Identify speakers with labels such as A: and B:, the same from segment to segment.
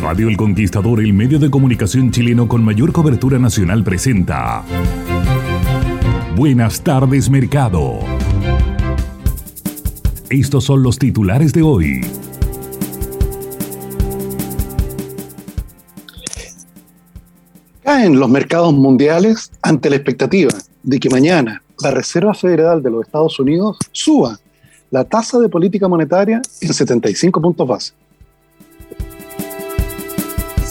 A: Radio El Conquistador, el medio de comunicación chileno con mayor cobertura nacional, presenta. Buenas tardes, mercado. Estos son los titulares de hoy.
B: Caen los mercados mundiales ante la expectativa de que mañana la Reserva Federal de los Estados Unidos suba la tasa de política monetaria en 75 puntos base.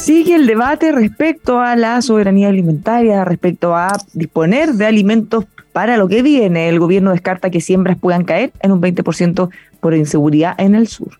C: Sigue el debate respecto a la soberanía alimentaria, respecto a disponer de alimentos para lo que viene. El gobierno descarta que siembras puedan caer en un 20% por inseguridad en el sur.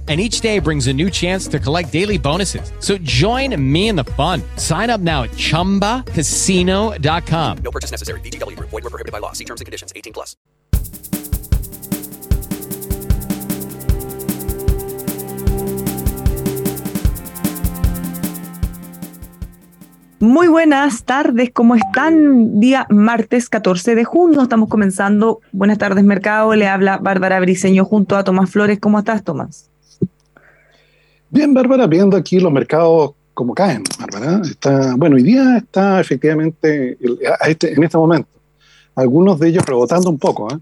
D: and each day brings a new chance to collect daily bonuses. So join me in the fun. Sign up now at ChumbaCasino.com. No purchase necessary. BGW. Void were prohibited by law. See terms and conditions. 18 plus.
C: Muy buenas tardes, ¿cómo están? Día martes 14 de junio, estamos comenzando. Buenas tardes, mercado. Le habla Bárbara Briseño junto a Tomás Flores. ¿Cómo estás, Tomás?
B: Bien, Bárbara, viendo aquí los mercados como caen, Bárbara. Está, bueno, hoy día está efectivamente este, en este momento, algunos de ellos rebotando un poco, ¿eh?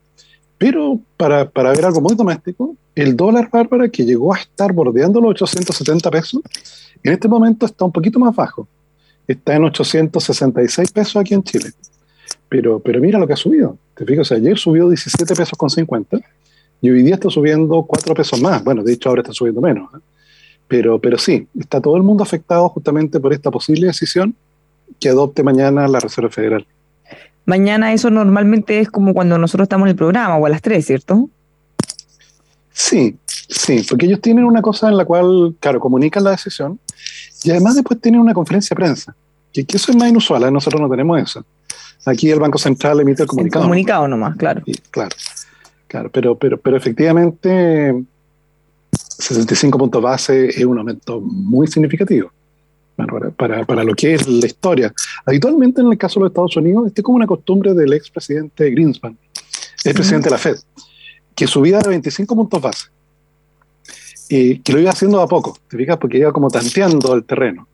B: pero para, para, ver algo muy doméstico, el dólar, Bárbara, que llegó a estar bordeando los 870 pesos, en este momento está un poquito más bajo. Está en 866 pesos aquí en Chile. Pero, pero mira lo que ha subido. Te fijas, ayer subió 17 pesos con 50 y hoy día está subiendo 4 pesos más. Bueno, de hecho ahora está subiendo menos. ¿eh? Pero, pero sí, está todo el mundo afectado justamente por esta posible decisión que adopte mañana la Reserva Federal.
C: Mañana eso normalmente es como cuando nosotros estamos en el programa o a las 3, ¿cierto?
B: Sí, sí, porque ellos tienen una cosa en la cual, claro, comunican la decisión y además después tienen una conferencia de prensa, que, eso es más inusual, ¿eh? nosotros no tenemos eso. Aquí el Banco Central emite el comunicado.
C: El comunicado nomás, claro.
B: claro, claro, pero, pero, pero efectivamente 65 puntos base es un aumento muy significativo para, para, lo que es la historia. Habitualmente en el caso de los Estados Unidos, este es como una costumbre del expresidente Greenspan, el presidente de la Fed, que subía de 25 puntos base, y que lo iba haciendo a poco, ¿te fijas? Porque iba como tanteando el terreno,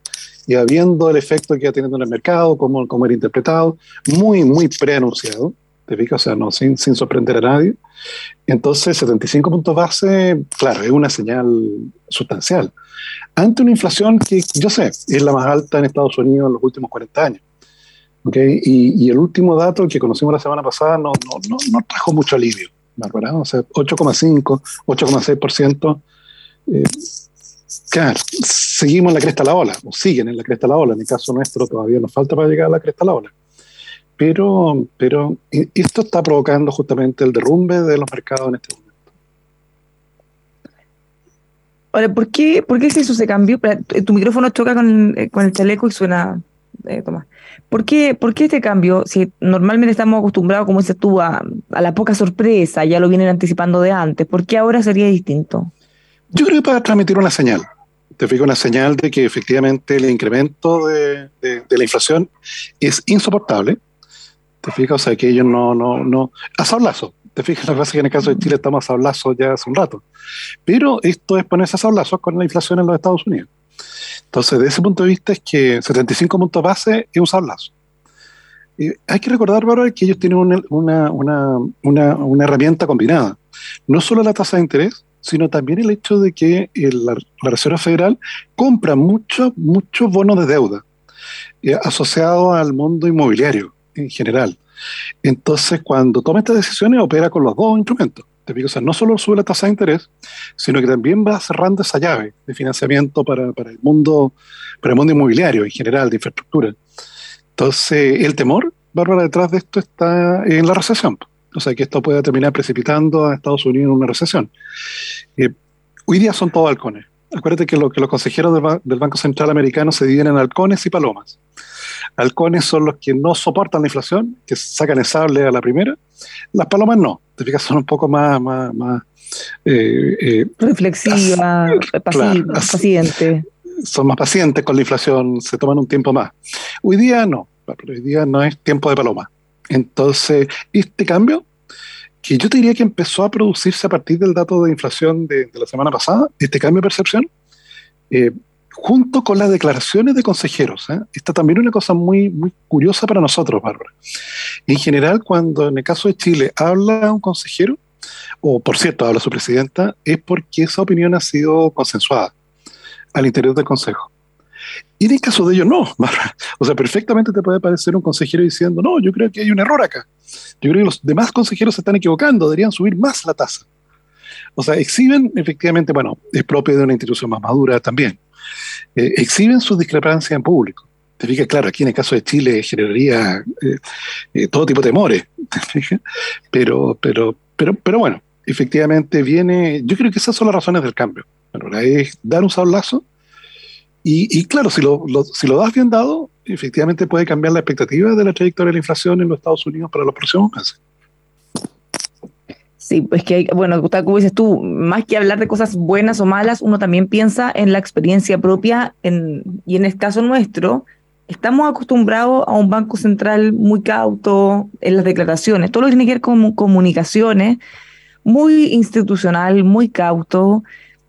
B: iba viendo el efecto que iba teniendo en el mercado, cómo, cómo era interpretado, muy, muy preanunciado, ¿te? O sea, no, sin, sin sorprender a nadie. Entonces, 75 puntos base, claro, es una señal sustancial. Ante una inflación que, yo sé, es la más alta en Estados Unidos en los últimos 40 años. ¿okay? Y, y, el último dato que conocimos la semana pasada no, no, no, no trajo mucho alivio, ¿verdad? O sea, 8,5, 8,6%. Eh, claro, seguimos en la cresta de la ola, o siguen en la cresta de la ola. En el caso nuestro todavía nos falta para llegar a la cresta de la ola. Pero, pero esto está provocando justamente el derrumbe de los mercados en este momento.
C: Ahora, ¿por qué, ¿por qué se hizo ese cambio? Tu micrófono choca con, eh, con el chaleco y suena, eh, Tomás. ¿Por qué, ¿Por qué este cambio? Si normalmente estamos acostumbrados, como dices tú, a, a, la poca sorpresa, ya lo vienen anticipando de antes, ¿por qué ahora sería distinto?
B: Yo creo que para transmitir una señal. Te fijo una señal de que efectivamente el incremento de, la inflación es insoportable. Te fijas, o sea, que ellos no, no, no, a sablazo. Te fijas, la que en el caso de Chile estamos a sablazo ya hace un rato. Pero esto es ponerse a sablazo con la inflación en los Estados Unidos. Entonces, de ese punto de vista es que 75 puntos base es un sablazo. hay que recordar, Bárbara, que ellos tienen una, una, una, una, herramienta combinada. No solo la tasa de interés, sino también el hecho de que la, Reserva Federal compra muchos muchos bonos de deuda eh, asociados al mundo inmobiliario en general. Entonces, cuando toma estas decisiones, opera con los dos instrumentos. O sea, no solo sube la tasa de interés, sino que también va cerrando esa llave de financiamiento para, para, el mundo, para el mundo inmobiliario en general, de infraestructura. Entonces, el temor, Bárbara, detrás de esto está en la recesión o sea, que esto pueda terminar precipitando a Estados Unidos en una recesión. Eh, hoy día son todos halcones. Acuérdate que, lo, que los consejeros del, Banco Central Americano se dividen en halcones y palomas. Halcones son los que no soportan la inflación, que sacan el sable a la primera. Las palomas no. Te fijas, son un poco más, más, más
C: eh, eh, reflexiva, paciente.
B: Son más pacientes con la inflación, se toman un tiempo más. Hoy día no, hoy día no es tiempo de paloma. Entonces, este cambio, que yo te diría que empezó a producirse a partir del dato de inflación de, la semana pasada, este cambio de percepción, eh, junto con las declaraciones de consejeros. ¿eh? Esta también es una cosa muy, muy curiosa para nosotros, Bárbara. En general, cuando en el caso de Chile habla un consejero, o por cierto, habla su presidenta, es porque esa opinión ha sido consensuada al interior del Consejo. Y en el caso de ellos, no. O sea, perfectamente te puede parecer un consejero diciendo, no, yo creo que hay un error acá. Yo creo que los demás consejeros se están equivocando, deberían subir más la tasa. O sea, exhiben efectivamente, bueno, es propio de una institución más madura también, eh, exhiben sus discrepancias en público. Te fijas, claro, aquí en el caso de Chile generaría eh, eh, todo tipo de temores, pero, pero, pero, pero bueno, efectivamente viene, yo creo que esas son las razones del cambio. Bueno, es dar un sablazo y, claro, si lo, si lo das bien dado, efectivamente puede cambiar la expectativa de la trayectoria de la inflación en los Estados Unidos para los próximos meses.
C: Sí, pues que, bueno, como dices tú, más que hablar de cosas buenas o malas, uno también piensa en la experiencia propia en, y en el caso nuestro, estamos acostumbrados a un banco central muy cauto en las declaraciones, todo lo que tiene que ver con comunicaciones, muy institucional, muy cauto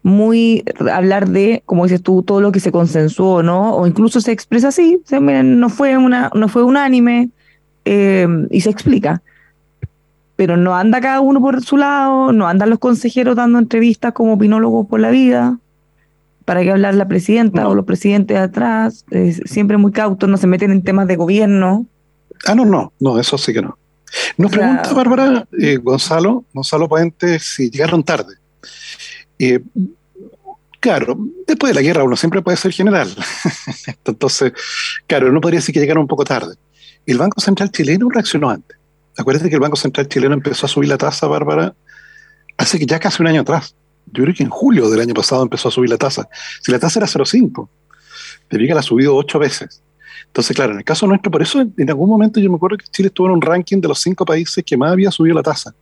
C: muy hablar de, como dices tú, todo lo que se consensuó, ¿no? O incluso se expresa así, no fue una, no fue unánime eh, y se explica. Pero no anda cada uno por su lado, no andan los consejeros dando entrevistas como opinólogos por la vida. ¿Para qué hablar la presidenta o los presidentes de atrás? siempre muy cautos, no se meten en temas de gobierno.
B: Ah, no, no, no, eso sí que no. Nos pregunta Bárbara eh, Gonzalo, Gonzalo Puente, si llegaron tarde. Eh, claro, después de la guerra uno siempre puede ser general. Entonces, claro, uno podría decir que llegaron un poco tarde. El Banco Central chileno reaccionó antes. Acuérdate que el Banco Central chileno empezó a subir la tasa, Bárbara, hace que ya casi un año atrás. Yo creo que en julio del año pasado empezó a subir la tasa. Si la tasa era 0,5, te que la ha subido ocho veces. Entonces, claro, en el caso nuestro, por eso en algún momento yo me acuerdo que Chile estuvo en un ranking de los cinco países que más había subido la tasa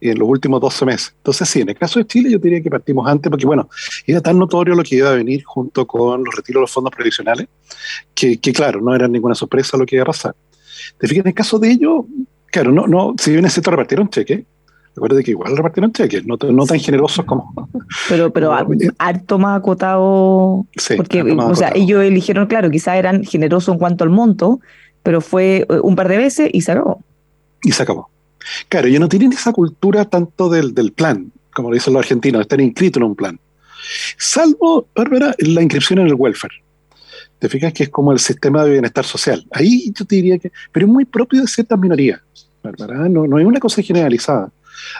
B: en los últimos 12 meses. Entonces, sí, en el caso de Chile yo diría que partimos antes porque, bueno, era tan notorio lo que iba a venir junto con los retiros de los fondos previsionales, que, claro, no era ninguna sorpresa lo que iba a pasar. Te fijas, en el caso de ellos, claro, no, no, si bien es cierto, repartieron cheques, Recuerda que igual repartieron cheques, no, no, tan generosos como.
C: Pero, pero harto más acotado. Sí, porque, o sea, ellos eligieron, claro, quizás eran generosos en cuanto al monto, pero fue eh, un par de veces y se acabó.
B: Y se acabó. Claro, ellos no tienen esa cultura tanto del, del plan, como lo dicen los argentinos, estar inscritos en un plan. Salvo, Bárbara, la inscripción en el welfare. Te fijas que es como el sistema de bienestar social. Ahí yo te diría que, pero es muy propio de ciertas minorías, Bárbara, no, no es una cosa generalizada.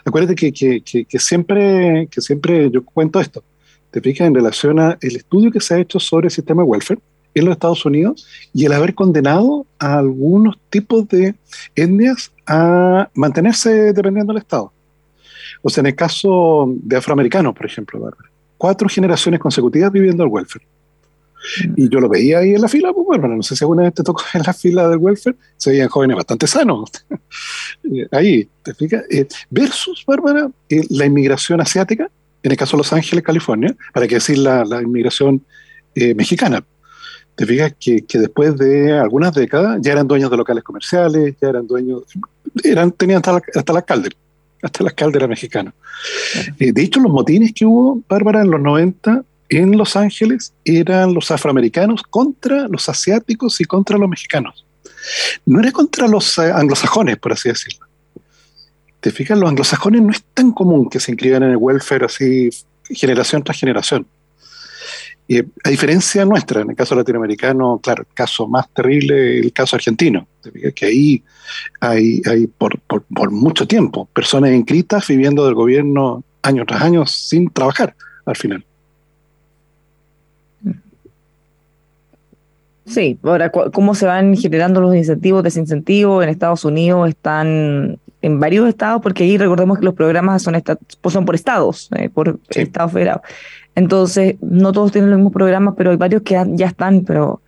B: Acuérdate que, que, que, que, siempre, que siempre yo cuento esto. Te fijas en relación al estudio que se ha hecho sobre el sistema de welfare en los Estados Unidos y el haber condenado a algunos tipos de etnias a mantenerse dependiendo del Estado. O sea, en el caso de afroamericanos, por ejemplo, cuatro generaciones consecutivas viviendo el welfare. Mm. Y yo lo veía ahí en la fila, pues bueno, no sé si alguna vez te tocó en la fila del welfare, se veían jóvenes bastante sanos. ahí, ¿te fijas? Eh, versus, Bárbara, eh, la inmigración asiática, en el caso de Los Ángeles, California, para que decir la, inmigración eh, mexicana. Te fijas que, después de algunas décadas ya eran dueños de locales comerciales, ya eran dueños, eran, tenían hasta, la, hasta el alcalde, hasta el alcalde era mexicano. Eh, de hecho, los motines que hubo, Bárbara, en los 90 en Los Ángeles eran los afroamericanos contra los asiáticos y contra los mexicanos. No era contra los eh, anglosajones, por así decirlo te fijas, los anglosajones no es tan común que se inscriban en el welfare así generación tras generación. Y a diferencia nuestra, en el caso latinoamericano, claro, el caso más terrible es el caso argentino. Que ahí hay, hay por, mucho tiempo personas inscritas viviendo del gobierno año tras año sin trabajar al final.
C: Sí, ahora, ¿cómo se van generando los incentivos, desincentivos? En Estados Unidos están en varios estados, porque ahí recordemos que los programas son, pues son por estados, eh, por estados federados. Entonces, no todos tienen los mismos programas, pero hay varios que ya están, pero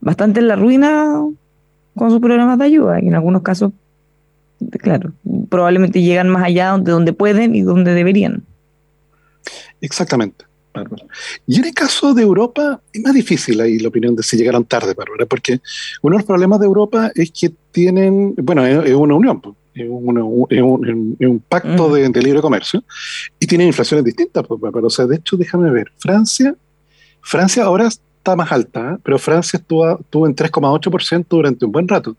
C: bastante en la ruina con sus programas de ayuda. Y en algunos casos, claro, probablemente llegan más allá de donde pueden y donde deberían.
B: Exactamente. Y en el caso de Europa, es más difícil ahí la opinión de si llegaron tarde, Bárbara, porque uno de los problemas de Europa es que tienen, bueno, es, una unión, es, un, pacto de, libre comercio y tienen inflaciones distintas. Pues, pero, o sea, de hecho, déjame ver, Francia, Francia ahora está más alta, ¿eh? pero Francia estuvo, estuvo en 3,8% durante un buen rato.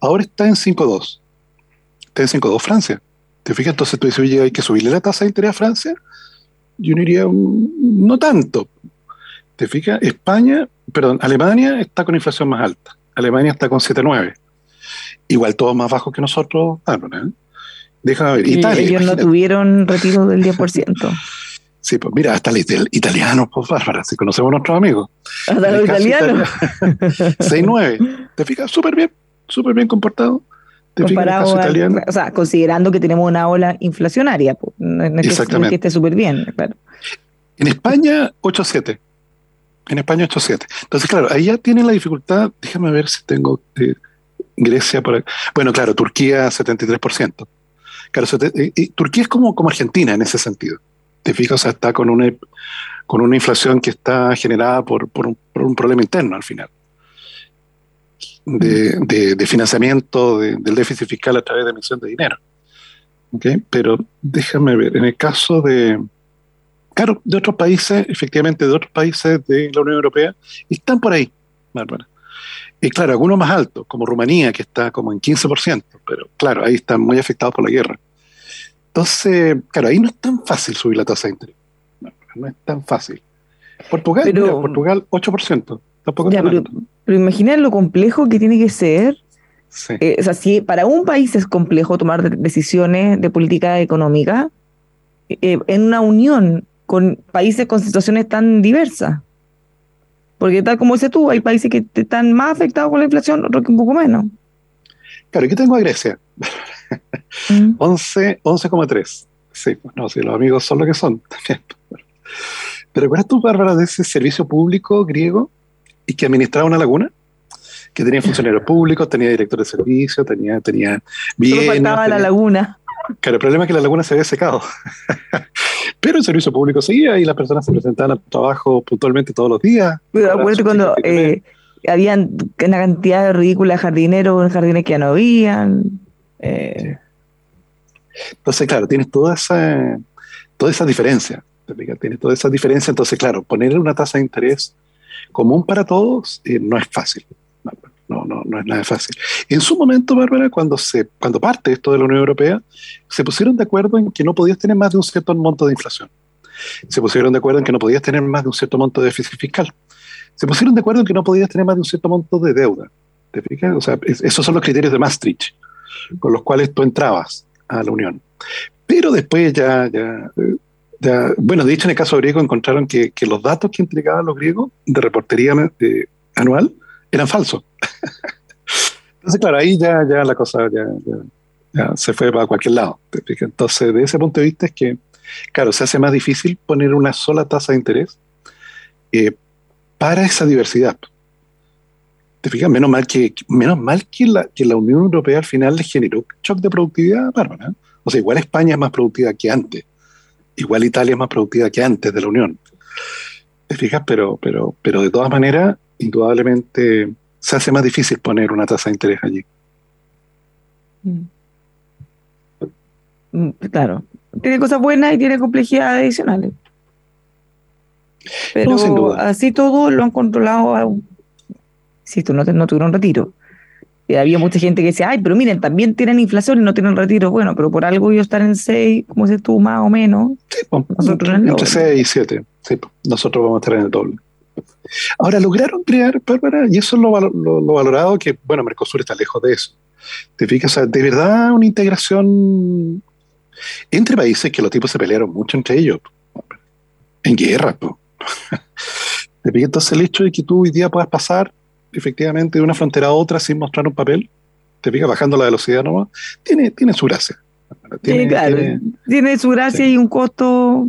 B: Ahora está en 5,2%. Está en 5,2% Francia. ¿Te fijas? Entonces tú dices, oye, hay que subirle la tasa de interés a Francia. Yo no iría, no tanto. ¿Te fijas? España, perdón, Alemania está con inflación más alta. Alemania está con 7,9% igual todos más bajos que nosotros ¿eh? Déjame ver.
C: Italia. Ellos no tuvieron retiro del 10%.
B: sí, pues mira, hasta el italiano, pues Bárbara, si conocemos a nuestros amigos.
C: Hasta los italianos.
B: 6-9. ¿Te fijas? Súper bien, súper bien comportado.
C: ¿Te Comparado italiano? o sea, considerando que tenemos una ola inflacionaria, pues, no es que, esté súper bien, claro.
B: En España, 8-7. En España, 8-7. Entonces, claro, ahí ya tienen la dificultad. Déjame ver si tengo. Eh, Grecia, por, bueno, claro, Turquía 73%. Claro, y Turquía es como, como Argentina en ese sentido. Te fijas, o sea, está con una, con una inflación que está generada por, por, un, problema interno al final. De, de, financiamiento del déficit fiscal a través de emisión de dinero. ¿Okay? Pero déjame ver, en el caso de, claro, de otros países, efectivamente de otros países de la Unión Europea, están por ahí, Bárbara. Y claro, algunos más altos, como Rumanía, que está como en 15%, pero claro, ahí están muy afectados por la guerra. Entonces, claro, ahí no es tan fácil subir la tasa de interés. No, es tan fácil. Portugal, Portugal 8%. Tampoco ya,
C: pero, pero imagina lo complejo que tiene que ser. Eh, o sea, si para un país es complejo tomar decisiones de política económica, eh, en una unión con países con situaciones tan diversas. Porque tal como dices tú, hay países que están más afectados con la inflación, otros que un poco menos.
B: Claro, aquí tengo a Grecia. 11, 11,3. Sí, pues no, si los amigos son lo que son. ¿Te recuerdas tú, Bárbara, de ese servicio público griego y que administraba una laguna? Que tenía funcionarios públicos, tenía director de servicio, tenía, tenía
C: bienes. Solo faltaba la laguna.
B: Claro, el problema es que la laguna se había secado. Pero el servicio público seguía y las personas se presentaban al trabajo puntualmente todos los días.
C: Pero acuérdate cuando eh, habían una cantidad ridícula de jardineros jardines que ya no habían. Eh.
B: Entonces, claro, tienes toda esa, toda esa diferencia. Tienes toda esa diferencia. Entonces, claro, poner una tasa de interés común para todos eh, no es fácil. No, no, no es nada fácil. En su momento, Bárbara, cuando, se, cuando parte esto de la Unión Europea, se pusieron de acuerdo en que no podías tener más de un cierto monto de inflación. Se pusieron de acuerdo en que no podías tener más de un cierto monto de déficit fiscal. Se pusieron de acuerdo en que no podías tener más de un cierto monto de deuda. ¿Te fijas? O sea, esos son los criterios de Maastricht, con los cuales tú entrabas a la Unión. Pero después ya, ya, ya bueno, de hecho en el caso griego encontraron que, que los datos que entregaban los griegos de reportería anual eran falsos. Entonces, claro, ahí ya, ya la cosa ya, se fue para cualquier lado. Entonces, de ese punto de vista es que, claro, se hace más difícil poner una sola tasa de interés eh, para esa diversidad. ¿Te fijas? Menos mal que, menos mal que, la, que la Unión Europea al final le generó shock de productividad bárbara. O sea, igual España es más productiva que antes. igual Italia es más productiva que antes de la Unión. ¿Te fijas? Pero, pero, pero de todas maneras, indudablemente se hace más difícil poner una tasa de interés allí.
C: Mm. Mm, Claro, tiene cosas buenas y tiene complejidades adicionales. Pero
B: No, sin duda.
C: así todo lo han controlado. un- Insisto, no, tuvieron retiro. Y había mucha gente que decía, ay, pero miren, también tienen inflación y no tienen retiro. Bueno, pero por algo ellos están en 6, como dices tú, más o menos.
B: Sí, pues,
C: Nosotros en el
B: entre
C: doble.
B: 6 y 7. Sí, pues, nosotros vamos a estar en el doble. Ahora, lograron crear, Bárbara, y eso es lo, lo- lo valorado, que, bueno, Mercosur está lejos de eso. ¿Te fijas? O sea, de verdad, una integración entre países que los tipos se pelearon mucho entre ellos. En guerra, po. ¿Te fijas? Entonces, el hecho de que tú hoy día puedas pasar efectivamente de una frontera a otra sin mostrar un papel, te fijas, bajando la velocidad nomás, tiene, tiene su gracia. Tiene-
C: Sí, claro,
B: tiene-
C: tiene su gracia
B: sí.
C: y un costo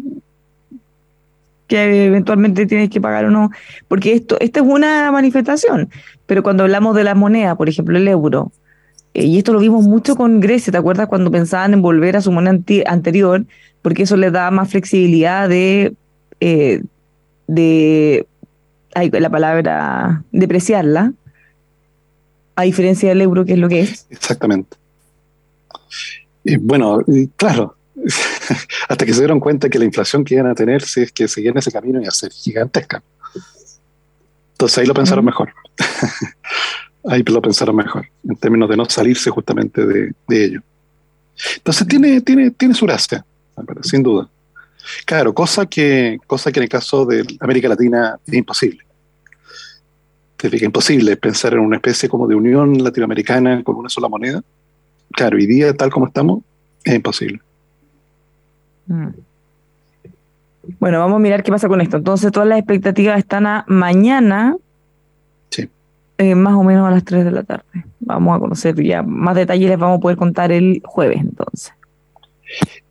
C: que eventualmente tienes que pagar o no, porque esto, esta es una manifestación, pero cuando hablamos de la moneda, por ejemplo, el euro, eh, y esto lo vimos mucho con Grecia, ¿te acuerdas cuando pensaban en volver a su moneda anterior? Porque eso les da más flexibilidad de, eh, de la palabra, depreciarla, a diferencia del euro, que es lo que es.
B: Exactamente. Bueno, claro, hasta que se dieron cuenta que la inflación que iban a tener, si es que seguían ese camino, iba a ser gigantesca. Entonces ahí lo pensaron mejor. ahí lo pensaron mejor, en términos de no salirse justamente de, de ello. Entonces tiene, tiene, tiene su gracia, sin duda. Claro, cosa que, cosa que en el caso de América Latina es imposible. Fijas, imposible pensar en una especie como de unión latinoamericana con una sola moneda. Claro, hoy día, tal como estamos, es imposible.
C: Mm. Bueno, vamos a mirar qué pasa con esto. Entonces, todas las expectativas están a mañana,
B: Sí.
C: eh, más o menos a las 3 de la tarde. Vamos a conocer ya más detalles, les vamos a poder contar el jueves, entonces.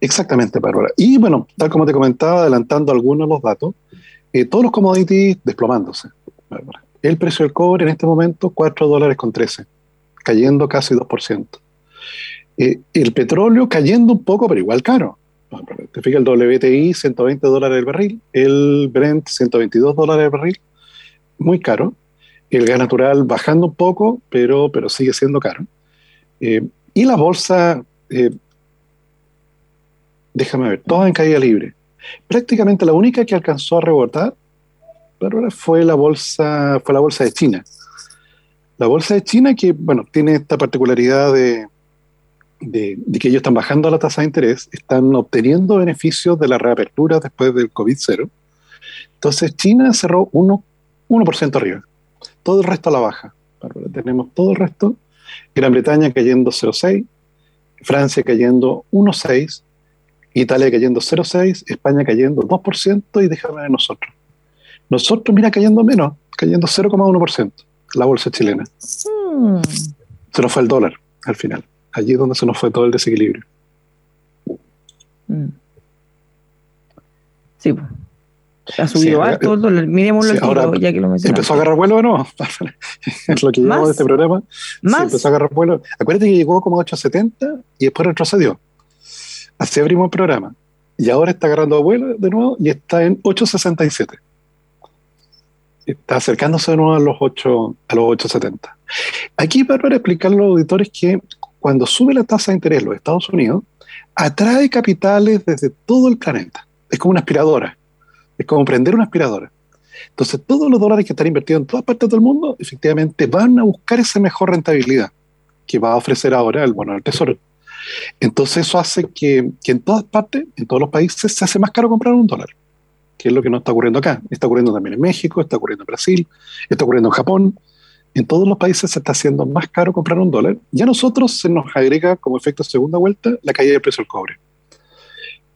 B: Exactamente, Bárbara. Y bueno, tal como te comentaba, adelantando algunos de los datos, eh, todos los commodities desplomándose. Bárbara. El precio del cobre en este momento, 4 dólares con 13, cayendo casi 2%. Eh, el petróleo cayendo un poco, pero igual caro. Te fijas, el WTI, 120 dólares el barril, el Brent, 122 dólares el barril, muy caro. El gas natural bajando un poco, pero, pero sigue siendo caro. Eh, y la bolsa, eh, déjame ver, todas en caída libre. Prácticamente la única que alcanzó a rebotar Bárbara, fue la bolsa, fue la bolsa de China. La bolsa de China que, bueno, tiene esta particularidad de, de, de que ellos están bajando la tasa de interés, están obteniendo beneficios de la reapertura después del COVID-0. Entonces China cerró 1%, 1% arriba. Todo el resto a la baja. Tenemos todo el resto. Gran Bretaña cayendo 0,6, Francia cayendo 1,6, Italia cayendo 0,6, España cayendo 2% y déjame ver nosotros. Nosotros, mira, cayendo menos, cayendo 0,1%, la bolsa chilena.
C: Mm.
B: Se nos fue el dólar al final. Allí es donde se nos fue todo el desequilibrio.
C: Mm. Sí, pues. ha subido
B: Sí,
C: harto el dólar. Miremoslo
B: sí, ahora
C: ya que lo mencionaste.
B: ¿Empezó a agarrar vuelo o no? es lo que llevamos de este programa. Sí,
C: ¿Más?
B: empezó a agarrar vuelo. Acuérdate que llegó como a 8.70 y después retrocedió. Así abrimos el programa. Y ahora está agarrando vuelo de nuevo y está en 8.67. Está acercándose de nuevo a los 8, a los 8.70. Aquí, para explicar a los auditores que cuando sube la tasa de interés en los Estados Unidos, atrae capitales desde todo el planeta. Es como una aspiradora. Es como prender una aspiradora. Entonces, todos los dólares que están invertidos en todas partes del mundo, efectivamente, van a buscar esa mejor rentabilidad que va a ofrecer ahora el bono del tesoro. Entonces, eso hace que, que en todas partes, en todos los países, se hace más caro comprar un dólar, que es lo que no está ocurriendo acá. Está ocurriendo también en México, está ocurriendo en Brasil, está ocurriendo en Japón. En todos los países se está haciendo más caro comprar un dólar. Y a nosotros se nos agrega como efecto segunda vuelta la caída del precio del cobre.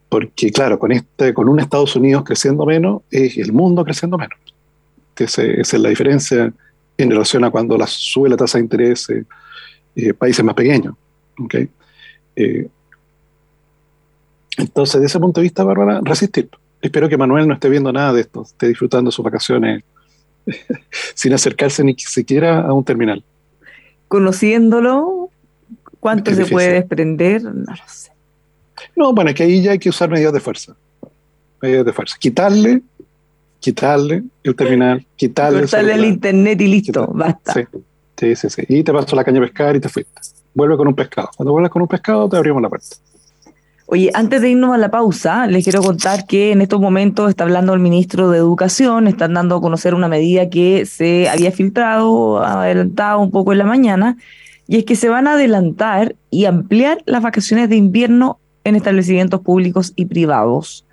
B: Porque, claro, con, este, con un Estados Unidos creciendo menos, es el mundo creciendo menos. Ese- esa es la diferencia en relación a cuando sube la tasa de interés eh, eh, países más pequeños. ¿ok? Eh, entonces, desde ese punto de vista, Bárbara, resistir. Espero que Manuel no esté viendo nada de esto, esté disfrutando sus vacaciones sin acercarse ni siquiera a un terminal.
C: Conociéndolo, ¿cuánto
B: Es
C: se puede desprender? No lo sé.
B: No, bueno, es que ahí ya hay que usar medidas de fuerza. medidas de fuerza. Quitarle, quitarle el terminal, quitarle,
C: Cortarle el, internet y listo, basta.
B: Sí, sí, sí, Y te paso la caña a pescar y te fuiste. Vuelve con un pescado. Cuando vuelvas con un pescado, te abrimos la puerta.
C: Oye, antes de irnos a la pausa, les quiero contar que en estos momentos está hablando el ministro de Educación, están dando a conocer una medida que se había filtrado, adelantado un poco en la mañana, y es que se van a adelantar y ampliar las vacaciones de invierno en establecimientos públicos y privados.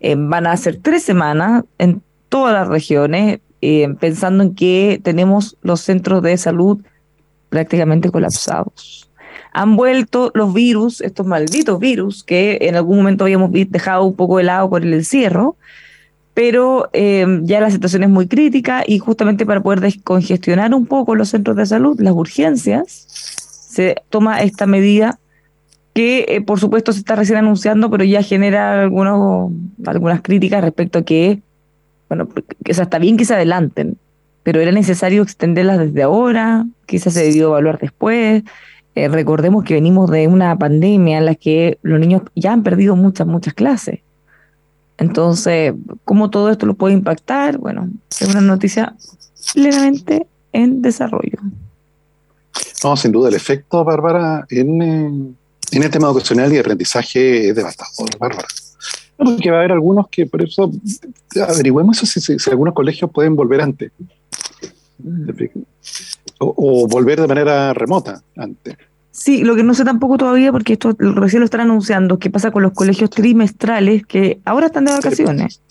C: Eh, van a ser tres semanas en todas las regiones, eh, pensando en que tenemos los centros de salud prácticamente colapsados. Han vuelto los virus, estos malditos virus, que en algún momento habíamos dejado un poco de lado por el encierro, pero eh, ya la situación es muy crítica y justamente para poder descongestionar un poco los centros de salud, las urgencias, se toma esta medida que eh, por supuesto se está recién anunciando, pero ya genera algunos, algunas críticas respecto a que, bueno, que está bien que se adelanten, pero era necesario extenderlas desde ahora, quizás se debió evaluar después. Eh, recordemos que venimos de una pandemia en la que los niños ya han perdido muchas, muchas clases. Entonces, ¿cómo todo esto lo puede impactar? Bueno, es una noticia plenamente en desarrollo.
B: No, sin duda, el efecto, Bárbara, en, eh, en el tema educacional y de aprendizaje es devastador, Bárbara. Porque va a haber algunos que, por eso, averigüemos si, si, algunos colegios pueden volver antes. O, o, volver de manera remota antes.
C: Sí, lo que no sé tampoco todavía, porque esto recién lo están anunciando, qué pasa con los colegios trimestrales que ahora están de vacaciones.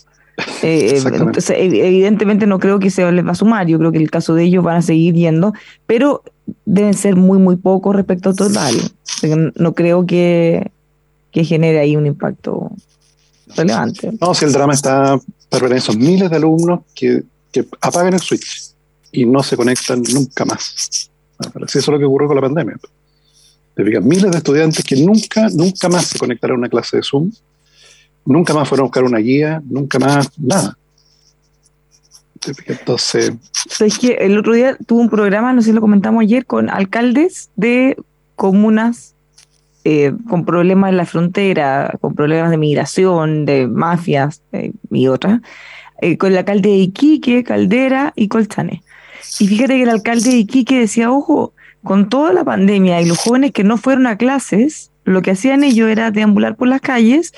C: Eh, entonces, evidentemente no creo que se les va a sumar, yo creo que el caso de ellos van a seguir yendo, pero deben ser muy, muy pocos respecto al total. No creo que, que genere ahí un impacto relevante.
B: No, si el drama está para esos miles de alumnos que, que apagan el switch y no se conectan nunca más. Eso es lo que ocurrió con la pandemia miles de estudiantes que nunca, nunca más se conectaron a una clase de Zoom, nunca más fueron a buscar una guía, nunca más nada. Entonces.
C: Es que el otro día tuve un programa, no sé si lo comentamos ayer, con alcaldes de comunas eh, con problemas en la frontera, con problemas de migración, de mafias eh, y otras, eh, con el alcalde de Iquique, Caldera y Colchane. Y fíjate que el alcalde de Iquique decía, ojo, con toda la pandemia y los jóvenes que no fueron a clases, lo que hacían ellos era deambular por las calles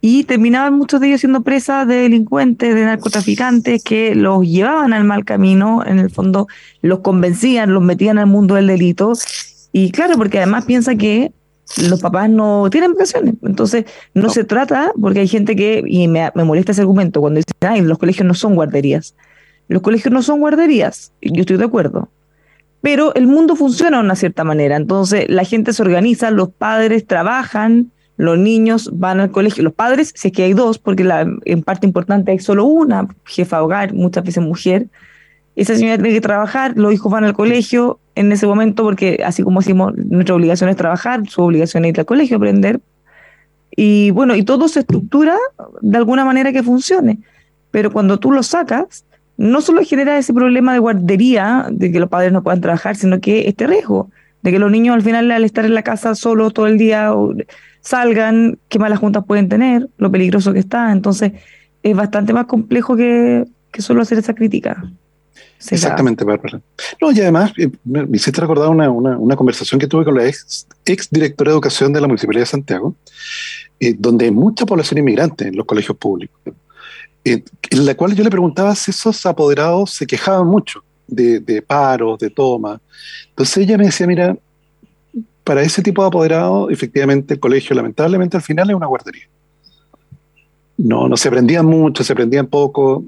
C: y terminaban muchos de ellos siendo presas de delincuentes, de narcotraficantes que los llevaban al mal camino, en el fondo los convencían, los metían al mundo del delito. Y claro, porque además piensa que los papás no tienen vacaciones. Entonces, no, se trata, porque hay gente que, y me, me molesta ese argumento, cuando dicen, ay, los colegios no son guarderías. Los colegios no son guarderías, yo estoy de acuerdo, pero el mundo funciona de una cierta manera. Entonces la gente se organiza, los padres trabajan, los niños van al colegio, los padres, si es que hay dos, porque en parte importante hay solo una jefa hogar, muchas veces mujer, esa señora tiene que trabajar, los hijos van al colegio en ese momento, porque así como decimos, nuestra obligación es trabajar, su obligación es ir al colegio, aprender. Y bueno, y todo se estructura de alguna manera que funcione. Pero cuando tú lo sacas, no solo genera ese problema de guardería, de que los padres no puedan trabajar, sino que este riesgo de que los niños al final al estar en la casa solo todo el día salgan, qué malas juntas pueden tener, lo peligroso que está. Entonces es bastante más complejo que, solo hacer esa crítica.
B: Exactamente, Bárbara. No, y además eh, me hiciste recordar una, una, conversación que tuve con la ex, ex directora de educación de la Municipalidad de Santiago, eh, donde hay mucha población inmigrante en los colegios públicos. Eh, en la cual yo le preguntaba si esos apoderados se quejaban mucho de, de paros, de toma. Entonces ella me decía, mira, para ese tipo de apoderados, efectivamente el colegio lamentablemente al final es una guardería. No, no se aprendían mucho, se aprendían poco.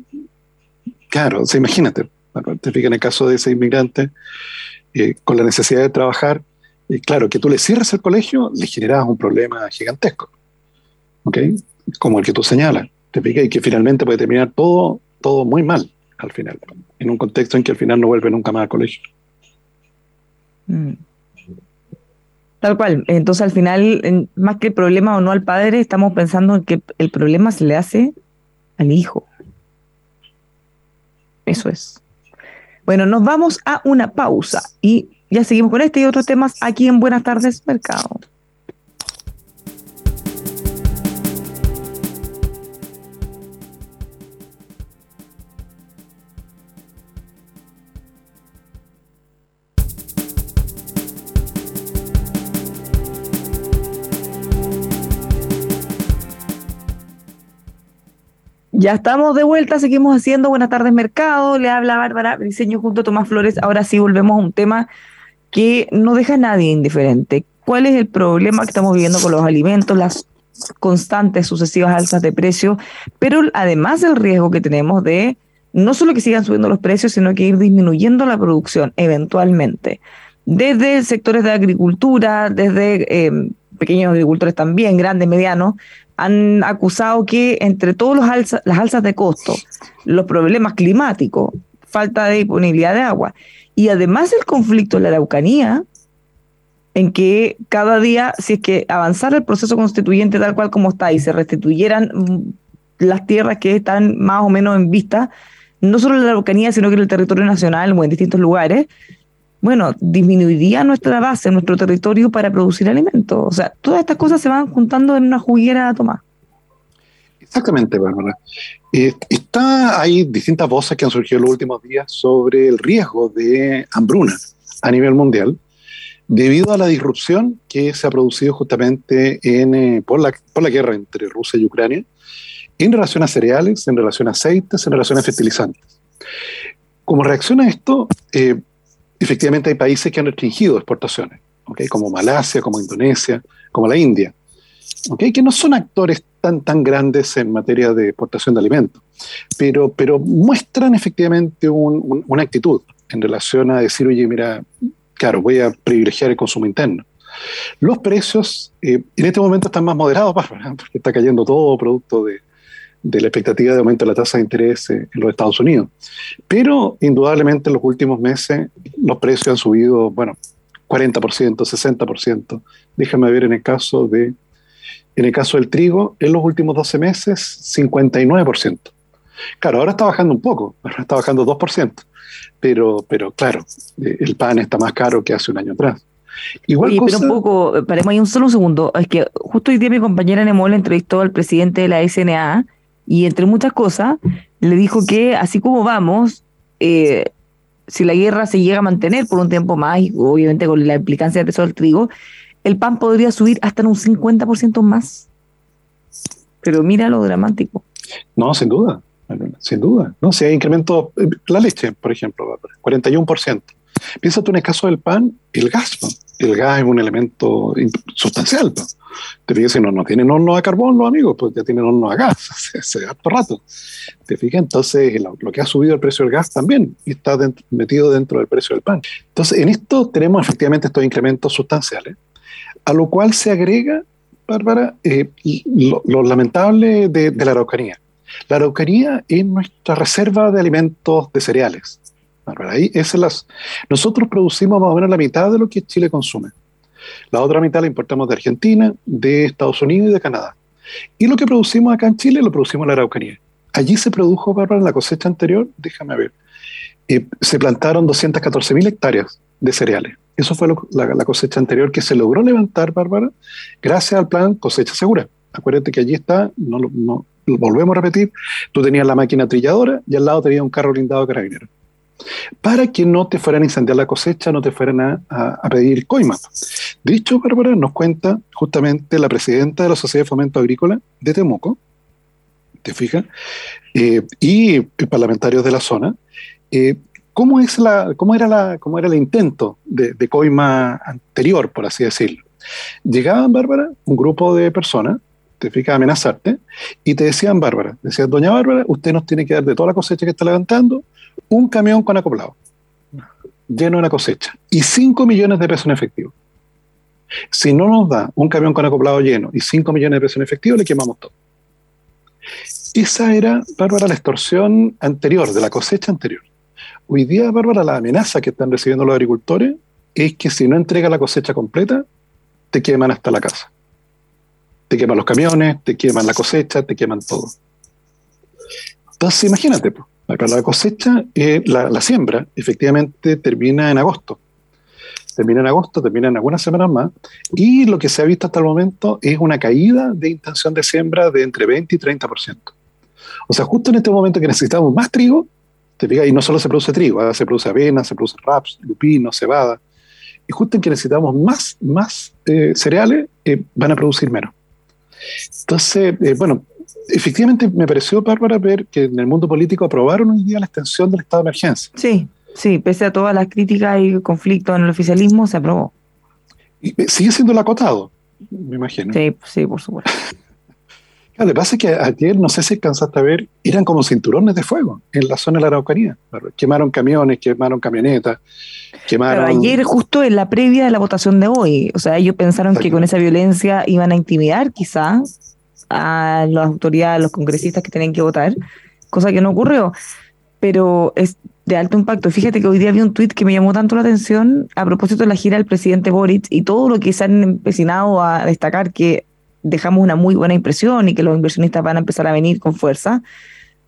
B: Claro, o imagínate, te fijas en el caso de ese inmigrante, eh, con la necesidad de trabajar, y claro, que tú le cierres el colegio, le generas un problema gigantesco, ¿ok? Como el que tú señalas y que finalmente puede terminar todo, todo muy mal al final, en un contexto en que al final no vuelve nunca más al colegio.
C: Mm. Tal cual. Entonces, al final, más que el problema o no al padre, estamos pensando en que el problema se le hace al hijo. Eso es. Bueno, nos vamos a una pausa y ya seguimos con este y otros temas aquí en Buenas tardes, Mercado. Ya estamos de vuelta, seguimos haciendo Buenas tardes Mercado, le habla Bárbara Diseño junto a Tomás Flores. Ahora sí volvemos a un tema que no deja a nadie indiferente. ¿Cuál es el problema que estamos viviendo con los alimentos, las constantes sucesivas alzas de precio, pero además el riesgo que tenemos de no solo que sigan subiendo los precios, sino que ir disminuyendo la producción eventualmente? Desde sectores de agricultura, desde eh, pequeños agricultores también, grandes, medianos, han acusado que entre todos los las alzas de costo, los problemas climáticos, falta de disponibilidad de agua y además el conflicto en la Araucanía, en que cada día, si es que avanzara el proceso constituyente tal cual como está y se restituyeran mm, las tierras que están más o menos en vista, no solo en la Araucanía, sino que en el territorio nacional o en distintos lugares, bueno, disminuiría nuestra base, nuestro territorio para producir alimentos. O sea, todas estas cosas se van juntando en una juguera, Tomás.
B: Exactamente, Bárbara. Eh, está, hay distintas voces que han surgido en los últimos días sobre el riesgo de hambruna a nivel mundial debido a la disrupción que se ha producido justamente en, eh, por, la, por la guerra entre Rusia y Ucrania en relación a cereales, en relación a aceites, en relación a fertilizantes. Como reacción a esto, eh, efectivamente hay países que han restringido exportaciones, ¿okay? como Malasia, como Indonesia, como la India, ¿okay? que no son actores tan, tan grandes en materia de exportación de alimentos, pero, pero muestran efectivamente una actitud en relación a decir, oye, mira, claro, voy a privilegiar el consumo interno. Los precios eh, en este momento están más moderados, porque está cayendo todo producto de, de la expectativa de aumento de la tasa de interés en los Estados Unidos. Pero indudablemente en los últimos meses los precios han subido, bueno, 40%, 60%. Déjame ver en el caso de en el caso del trigo, en los últimos 12 meses, 59%. Claro, ahora está bajando un poco, ahora está bajando 2%, pero, pero claro, eh, el pan está más caro que hace un año atrás.
C: Igual pero un poco, paremos ahí un solo segundo. Es que justo hoy día mi compañera Nemol entrevistó al presidente de la SNA y entre muchas cosas, le dijo que así como vamos, eh, si la guerra se llega a mantener por un tiempo más, y obviamente con la implicancia del peso del trigo, el pan podría subir hasta un 50% más. Pero mira lo dramático.
B: No, sin duda, sin duda. No, si hay incremento, eh, la leche, por ejemplo, 41%. Piensa tú en el caso del pan, el gas. El gas es un elemento sustancial. Te fijas, si no, no tienen horno a carbón los amigos, pues ya tienen horno a gas hace harto rato. Te fijas, entonces lo, que ha subido el precio del gas también está metido dentro del precio del pan. Entonces, en esto tenemos efectivamente estos incrementos sustanciales, a lo cual se agrega, Bárbara, eh, lo, lamentable de, la Araucanía. La Araucanía es nuestra reserva de alimentos de cereales. Ahí, las, nosotros producimos más o menos la mitad de lo que Chile consume. La otra mitad la importamos de Argentina, de Estados Unidos y de Canadá. Y lo que producimos acá en Chile lo producimos en la Araucanía. Allí se produjo, Bárbara, en la cosecha anterior, déjame ver, eh, se plantaron 214.000 hectáreas de cereales. Eso fue la, cosecha anterior que se logró levantar, Bárbara, gracias al plan cosecha segura. Acuérdate que allí está, no, no, volvemos a repetir, tú tenías la máquina trilladora y al lado tenías un carro blindado de carabineros para que no te fueran a incendiar la cosecha, no te fueran a, pedir coima. Dicho, Bárbara, nos cuenta justamente la presidenta de la Sociedad de Fomento Agrícola de Temuco, ¿te fijas? Eh, y parlamentarios de la zona, eh, ¿cómo, es la, cómo, era la, cómo era el intento de, de coima anterior, por así decirlo. Llegaban, Bárbara, un grupo de personas te fijas, amenazarte, y te decían, Bárbara, decían, doña Bárbara, usted nos tiene que dar de toda la cosecha que está levantando, un camión con acoplado, lleno de la cosecha, y 5 millones de pesos en efectivo. Si no nos da un camión con acoplado lleno y 5 millones de pesos en efectivo, le quemamos todo. Esa era, Bárbara, la extorsión anterior, de la cosecha anterior. Hoy día, Bárbara, la amenaza que están recibiendo los agricultores es que si no entrega la cosecha completa, te queman hasta la casa. Te queman los camiones, te queman la cosecha, te queman todo. Entonces, imagínate, pues, la cosecha, eh, la, siembra efectivamente termina en agosto. Termina en agosto, termina en algunas semanas más. Y lo que se ha visto hasta el momento es una caída de intención de siembra de entre 20 y 30%. O sea, justo en este momento que necesitamos más trigo, te fijas, y no solo se produce trigo, ¿eh? se produce avena, se produce raps, lupino, cebada. Y justo en que necesitamos más, más eh, cereales, van a producir menos. Entonces, bueno, efectivamente me pareció, Bárbara, ver que en el mundo político aprobaron hoy día la extensión del estado de emergencia.
C: Sí, sí, pese a todas las críticas y conflictos en el oficialismo, se aprobó.
B: Y eh, sigue siendo el acotado, me imagino.
C: Sí, sí, por supuesto.
B: Lo que pasa es que ayer, no sé si alcanzaste a ver, eran como cinturones de fuego en la zona de la Araucanía. Quemaron camiones, quemaron camionetas, quemaron...
C: Pero ayer, justo en la previa de la votación de hoy, o sea, ellos pensaron que con esa violencia iban a intimidar quizás a las autoridades, a los congresistas que tenían que votar, cosa que no ocurrió. Pero es de alto impacto. Fíjate que hoy día vi un tuit que me llamó tanto la atención a propósito de la gira del presidente Boric y todo lo que se han empecinado a destacar que dejamos una muy buena impresión y que los inversionistas van a empezar a venir con fuerza.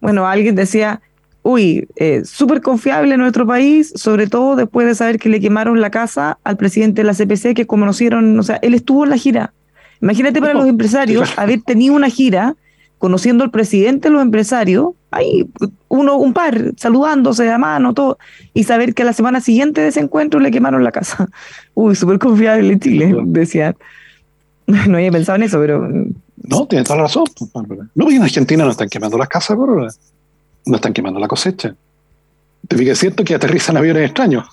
C: Bueno, alguien decía, uy, eh, súper confiable en nuestro país, sobre todo después de saber que le quemaron la casa al presidente de la CPC, que conocieron, o sea, él estuvo en la gira. Imagínate para los empresarios haber tenido una gira conociendo al presidente de los empresarios, ahí uno, un par, saludándose de mano, todo, y saber que la semana siguiente de ese encuentro le quemaron la casa. Uy, súper confiable en Chile, decía. No había pensado en eso, pero.
B: No, tienes toda la razón. Pues, no, en Argentina no están quemando las casas, por no están quemando la cosecha. Te fijas, es cierto que aterrizan aviones extraños,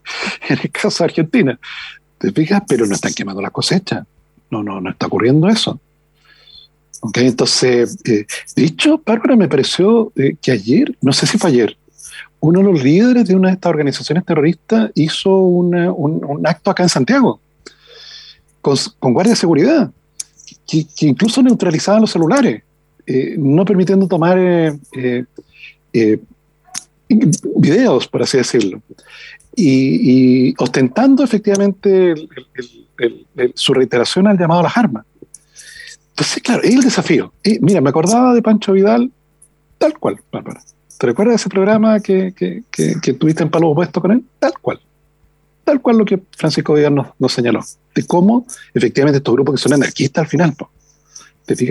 B: en el caso de Argentina. Te fijas, pero no están quemando la cosecha. No, no, no está ocurriendo eso. Okay, entonces, eh, dicho, Bárbara, me pareció eh, que ayer, no sé si fue ayer, uno de los líderes de una de estas organizaciones terroristas hizo un, un, acto acá en Santiago con, guardia de seguridad, que, incluso neutralizaban los celulares, eh, no permitiendo tomar videos, por así decirlo, y, ostentando efectivamente su reiteración al llamado a las armas. Entonces, claro, es el desafío. mira, me acordaba de Pancho Vidal tal cual, Bárbara. ¿Te recuerdas de ese programa que, que, que tuviste en palo opuesto con él? Tal cual tal cual lo que Francisco Vidal nos, señaló, de cómo efectivamente estos grupos que son anarquistas al final,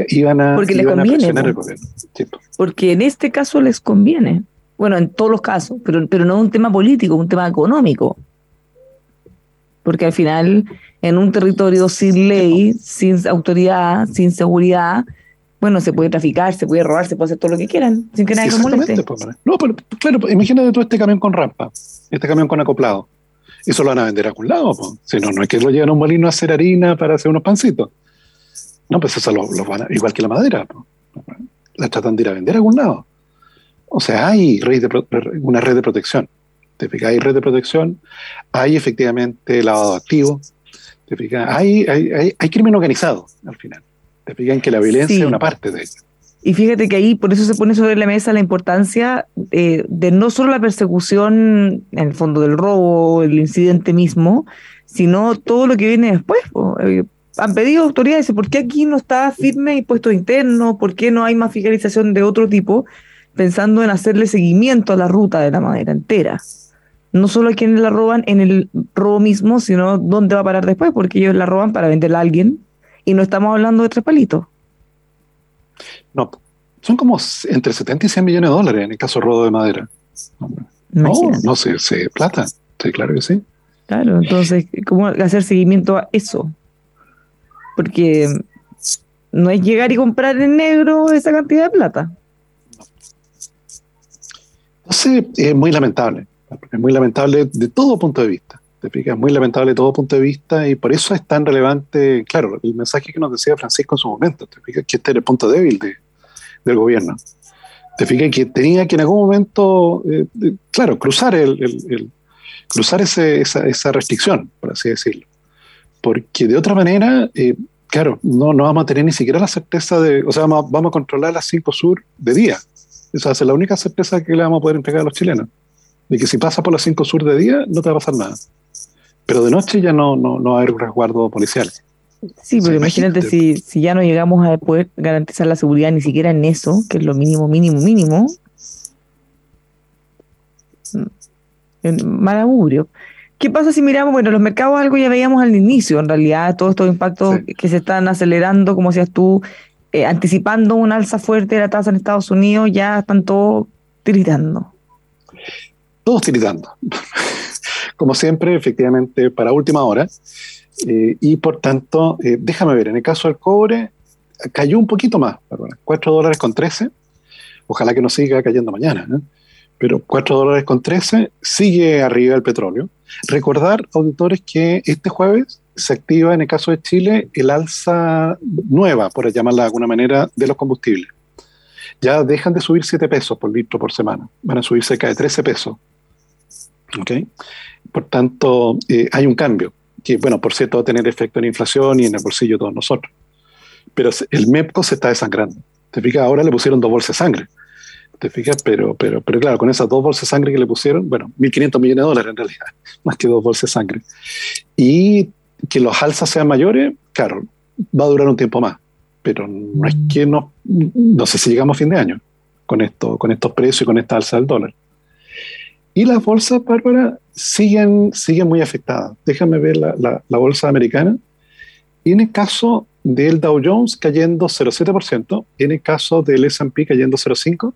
B: iban a,
C: Porque presionar el gobierno. Porque en este caso les conviene. Bueno, en todos los casos, pero, pero no un tema político, un tema económico. Porque al final, en un territorio sin ley, sin autoridad, sin seguridad, bueno, se puede traficar, se puede robar, se puede hacer todo lo que quieran, sin que nadie lo moleste.
B: no, pero claro, imagínate tú este camión con rampa, este camión con acoplado eso lo van a vender a algún lado. Si no, no es que lo lleven a un molino a hacer harina para hacer unos pancitos. No, pues eso lo, van a, igual que la madera. La tratan de ir a vender a algún lado. O sea, hay una red de protección. ¿Te fijas? Hay red de protección, hay efectivamente lavado activo, ¿te fijas? Hay, hay, hay, crimen organizado al final. Te fijas que la violencia es una parte de ello.
C: Y fíjate que ahí por eso se pone sobre la mesa la importancia eh, de no solo la persecución, en el fondo del robo, el incidente mismo, sino todo lo que viene después. Eh, han pedido autoridades, ¿por qué aquí no está firme impuesto interno? ¿Por qué no hay más fiscalización de otro tipo? Pensando en hacerle seguimiento a la ruta de la madera entera. No solo a quienes la roban en el robo mismo, sino dónde va a parar después, porque ellos la roban para venderla a alguien. Y no estamos hablando de tres palitos.
B: No, son como entre 70 y 100 millones de dólares en el caso rodo de madera. No, no sé, se plata. Sí, claro que sí.
C: Claro, entonces, ¿cómo hacer seguimiento a eso? Porque no es llegar y comprar en negro esa cantidad de plata.
B: Entonces, es muy lamentable. Es muy lamentable de todo punto de vista. Es muy lamentable de todo punto de vista y por eso es tan relevante, claro, el mensaje que nos decía Francisco en su momento, te fijas que este era el punto débil de, del gobierno. Te fijas que tenía que en algún momento, eh, claro, cruzar el, cruzar ese, esa, esa, restricción, por así decirlo. Porque de otra manera, eh, claro, no, no vamos a tener ni siquiera la certeza de, o sea, vamos, vamos a controlar las 5 sur de día. Esa ser la única certeza que le vamos a poder entregar a los chilenos. De que si pasa por las 5 sur de día, no te va a pasar nada pero de noche ya no, no, no va a haber un resguardo policial.
C: Sí, pero imagínate si, si ya no llegamos a poder garantizar la seguridad ni siquiera en eso, que es lo mínimo, mínimo, mínimo. Mm, mal augurio. ¿Qué pasa si miramos, bueno, los mercados algo ya veíamos al inicio, en realidad, todos estos impactos que se están acelerando, como decías tú, eh, anticipando un alza fuerte de la tasa en Estados Unidos, ya están todos tiritando.
B: Todos tiritando como siempre, efectivamente, para última hora. Eh, y por tanto, eh, déjame ver, en el caso del cobre, cayó un poquito más, 4 dólares con 13. Ojalá que no siga cayendo mañana, ¿eh? pero 4 dólares con 13 sigue arriba el petróleo. Recordar, auditores, que este jueves se activa en el caso de Chile el alza nueva, por llamarla de alguna manera, de los combustibles. Ya dejan de subir 7 pesos por litro por semana, van a subir cerca de 13 pesos. ¿Okay? Por tanto, eh, hay un cambio, que, bueno, por cierto, va a tener efecto en inflación y en el bolsillo de todos nosotros. Pero el MEPCO se está desangrando. ¿Te fijas? Ahora le pusieron dos bolsas de sangre. ¿Te fijas? Pero, pero, pero claro, con esas dos bolsas de sangre que le pusieron, bueno, 1.500 millones de dólares en realidad, más que dos bolsas de sangre. Y que los alzas sean mayores, claro, va a durar un tiempo más. Pero no es que no, no sé si llegamos a fin de año con, esto, con estos precios y con esta alza del dólar. Y las bolsas, Bárbara, siguen, siguen muy afectadas. Déjame ver la, la, bolsa americana. Y en el caso del Dow Jones cayendo 0,7%, en el caso del S&P cayendo 0,5%,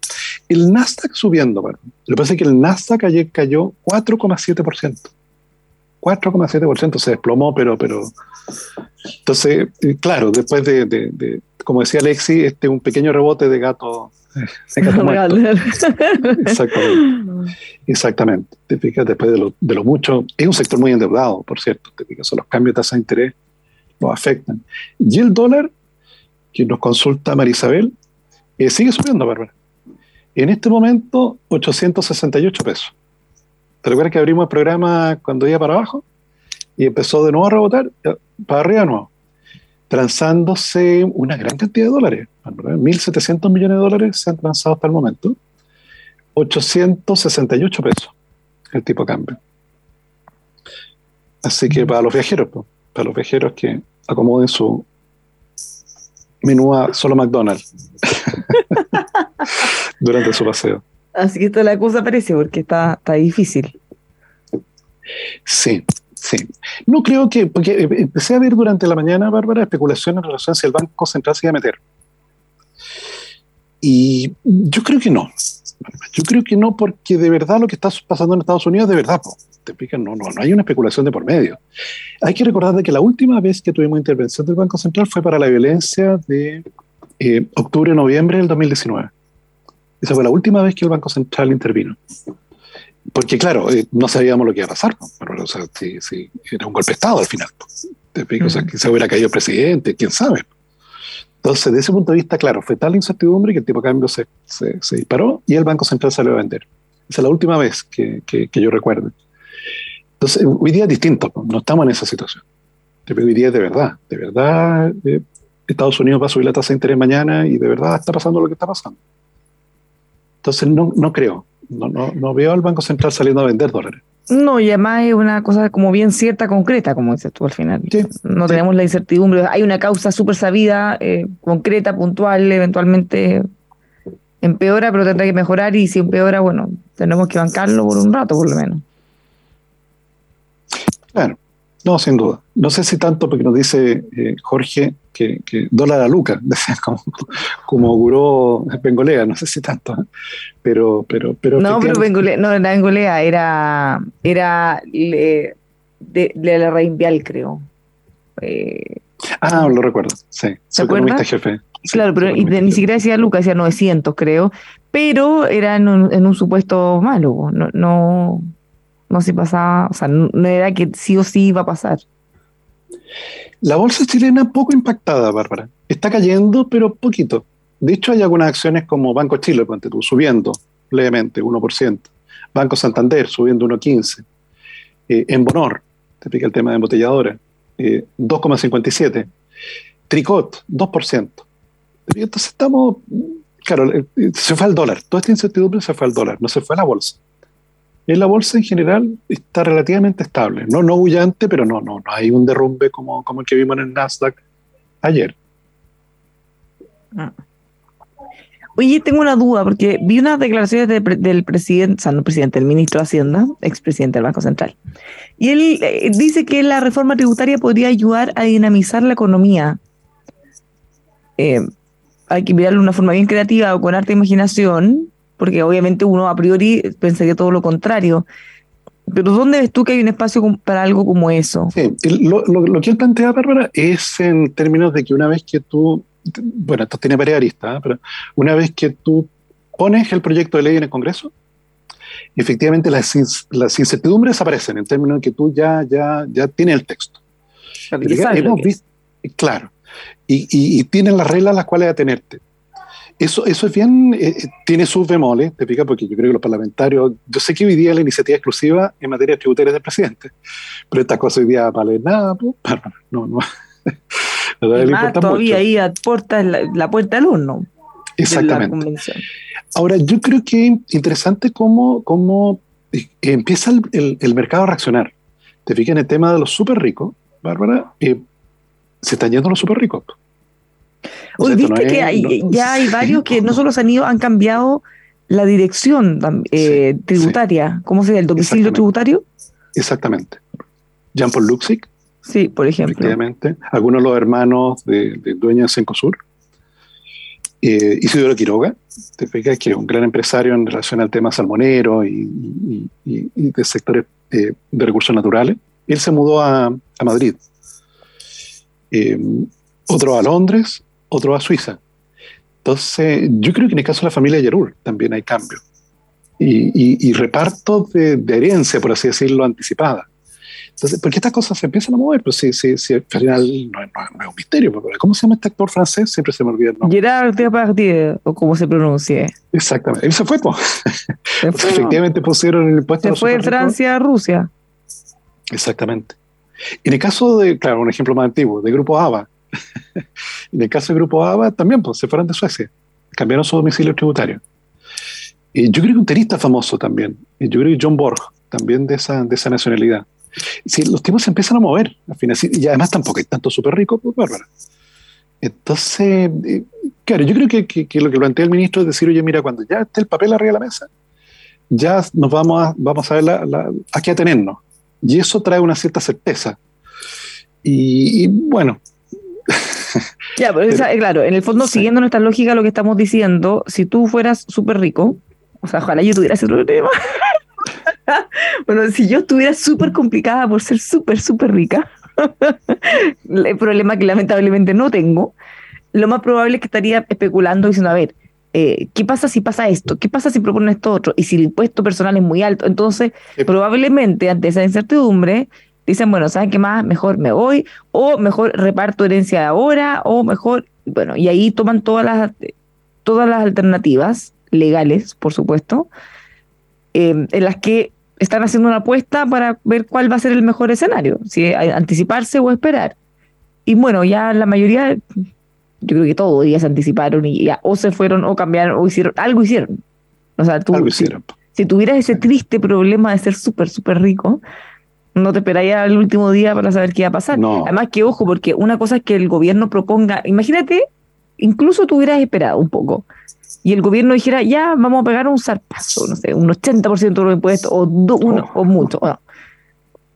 B: el Nasdaq subiendo. Bueno, lo que pasa es que el Nasdaq ayer cayó 4,7%. 4,7% se desplomó, pero, pero... Entonces, eh, claro, después de, de, como decía Alexi, este un pequeño rebote de gato Exactamente. Exactamente. Te fijas, después de lo, de lo, mucho, es un sector muy endeudado, por cierto. Te fijas, los cambios de tasa de interés nos afectan. Y el dólar, que nos consulta Marisabel, eh, sigue subiendo, Bárbara. En este momento, 868 pesos. ¿Te recuerdas que abrimos el programa cuando iba para abajo? Y empezó de nuevo a rebotar, para arriba de nuevo transándose una gran cantidad de dólares. 1.700 millones de dólares se han transado hasta el momento. 868 pesos el tipo de cambio. Así que para los viajeros, para los viajeros que acomoden su menú a solo McDonald's durante su paseo.
C: Así que esto la cosa parece porque está, está difícil.
B: Sí, Sí. No creo que, porque eh, empecé a ver durante la mañana, Bárbara, especulaciones en relación a si el Banco Central se iba a meter. Y yo creo que no. Yo creo que no, porque de verdad lo que está pasando en Estados Unidos, de verdad, te explican, no, no, no hay una especulación de por medio. Hay que recordar de que la última vez que tuvimos intervención del Banco Central fue para la violencia de eh, octubre-noviembre del 2019. Esa fue la última vez que el Banco Central intervino porque claro, eh, no sabíamos lo que iba a pasar, pero, o sea, si, era un golpe de Estado al final. O sea, que se hubiera caído el presidente, quién sabe. Entonces, desde ese punto de vista, claro, fue tal la incertidumbre que el tipo de cambio se, se, disparó y el Banco Central salió a vender. Esa es la última vez que, que, yo recuerdo. Entonces, hoy día es distinto, no estamos en esa situación. Hoy día es de verdad, de verdad, eh, Estados Unidos va a subir la tasa de interés mañana y de verdad está pasando lo que está pasando. Entonces, no, no creo, no, no, no veo al Banco Central saliendo a vender dólares.
C: No, y además es una cosa como bien cierta, concreta, como dices tú al final. no tenemos la incertidumbre. Hay una causa súper sabida, eh, concreta, puntual, eventualmente empeora, pero tendrá que mejorar. Y si empeora, bueno, tenemos que bancarlo por un rato, por lo menos.
B: Claro, no, sin duda. No sé si tanto porque nos dice eh, Jorge que, dólar a Luca, como, como auguró Bengolea, no sé si tanto, ¿eh? pero, pero, pero
C: No, pero Bengolea, no, la Bengolea era, era de, la Reinvial, creo.
B: Eh, ah, lo recuerdo, sí.
C: ¿Se acuerda?
B: jefe.
C: claro, pero ni siquiera decía Luca, decía 900, creo, pero era en un, supuesto malo, no, no, no se pasaba, o sea, no era que sí o sí iba a pasar.
B: La bolsa chilena poco impactada, Bárbara. Está cayendo, pero poquito. De hecho, hay algunas acciones como Banco Chile, subiendo levemente, 1%. Banco Santander, subiendo 1,15%. Eh, en Bonor, te explica el tema de embotelladora, 2,57%. Eh, Tricot, 2%. Entonces estamos, claro, se fue al dólar. Toda esta incertidumbre se fue al dólar, no se fue a la bolsa. En la bolsa en general está relativamente estable. No, no bullante, pero no, no, no hay un derrumbe como, como el que vimos en el Nasdaq ayer.
C: Ah. Oye, tengo una duda, porque vi unas declaraciones del presidente, o sea, no presidente, el ministro de Hacienda, expresidente del Banco Central. Y él eh, dice que la reforma tributaria podría ayudar a dinamizar la economía. Eh, hay que mirarlo de una forma bien creativa o con harta imaginación, porque obviamente uno a priori pensaría todo lo contrario. Pero ¿dónde ves tú que hay un espacio para algo como eso?
B: Sí, lo, que él plantea, Bárbara, es en términos de que una vez que tú bueno, esto tiene varias aristas, ¿eh? pero una vez que tú pones el proyecto de ley en el Congreso, efectivamente las, las incertidumbres aparecen en términos de que tú ya, ya, ya tienes el texto. Hemos visto, claro, y, y, tienen las reglas a las cuales atenerte. Eso, eso es bien, eh, eh, tiene sus bemoles, te explica, porque yo creo que los parlamentarios, yo sé que hoy día la iniciativa exclusiva en materia tributaria del presidente, pero esta cosa hoy día vale nada, pues, no, no.
C: no todavía ahí a puerta, la, la puerta del horno.
B: Exactamente. Ahora, yo creo que es interesante cómo, cómo eh, empieza el, el, mercado a reaccionar. Te fijas en el tema de los súper ricos, Bárbara, se están yendo los súper ricos.
C: Viste que ya hay varios que no solo se han ido, han cambiado la dirección eh, tributaria. ¿Cómo se llama? ¿El domicilio tributario?
B: Exactamente. Jean-Paul Luxic.
C: Sí, por ejemplo.
B: Algunos de los hermanos de, de dueños de Cencosur. Eh, Isidoro Quiroga, te fijas que es un gran empresario en relación al tema salmonero y, de sectores eh, de recursos naturales. Él se mudó a, a Madrid eh, otro a Londres, otro a Suiza. Entonces, yo creo que en el caso de la familia Yerul también hay cambio. Y, reparto de, herencia, por así decirlo, anticipada. Entonces, ¿por qué estas cosas se empiezan a mover? Pues sí, sí, sí al final no, es un misterio. ¿Cómo se llama este actor francés? Siempre se me olvida el
C: nombre. Gerard Depardieu, o como se pronuncie.
B: Exactamente. Él se fue, pues. Efectivamente pusieron el impuesto.
C: Se fue de Francia a Rusia.
B: Exactamente. En el caso de, claro, un ejemplo más antiguo, de Grupo ABA, en el caso de Grupo ABA también pues, se fueron de Suecia, cambiaron su domicilio tributario. Y yo creo que un tenista famoso también, y yo creo que John Borg, también de esa, de esa nacionalidad. Si los tipos se empiezan a mover, al final, y además tampoco hay tanto súper rico, pues bárbara. Entonces, eh, claro, yo creo que, que, lo que plantea el ministro es decir, oye, mira, cuando ya esté el papel arriba de la mesa, ya nos vamos a, vamos a ver la, la, a qué atenernos. Y eso trae una cierta certeza. Y, bueno.
C: Ya, pero, claro, en el fondo, siguiendo nuestra lógica, lo que estamos diciendo, si tú fueras súper rico, o sea, ojalá yo tuviera ese problema. bueno, si yo estuviera súper complicada por ser súper, súper rica, el problema que lamentablemente no tengo, lo más probable es que estaría especulando diciendo, a ver, eh, ¿qué pasa si pasa esto? ¿Qué pasa si propone esto otro? Y si el impuesto personal es muy alto, entonces probablemente ante esa incertidumbre dicen, bueno, ¿saben qué más? Mejor me voy, o mejor reparto herencia ahora, o mejor, bueno, y ahí toman todas las, todas las alternativas legales, por supuesto, em, en las que están haciendo una apuesta para ver cuál va a ser el mejor escenario, si anticiparse o esperar. Y bueno, ya la mayoría yo creo que todos ya se anticiparon y ya o se fueron o cambiaron o hicieron, algo hicieron. O sea, tú, Si, tuvieras ese triste problema de ser súper, súper rico, no te esperarías al último día para saber qué iba a pasar. Además que, ojo, porque una cosa es que el gobierno proponga, imagínate, incluso tú hubieras esperado un poco y el gobierno dijera, ya, vamos a pegar un zarpazo, no sé, un 80% de los impuestos o, uno, o mucho.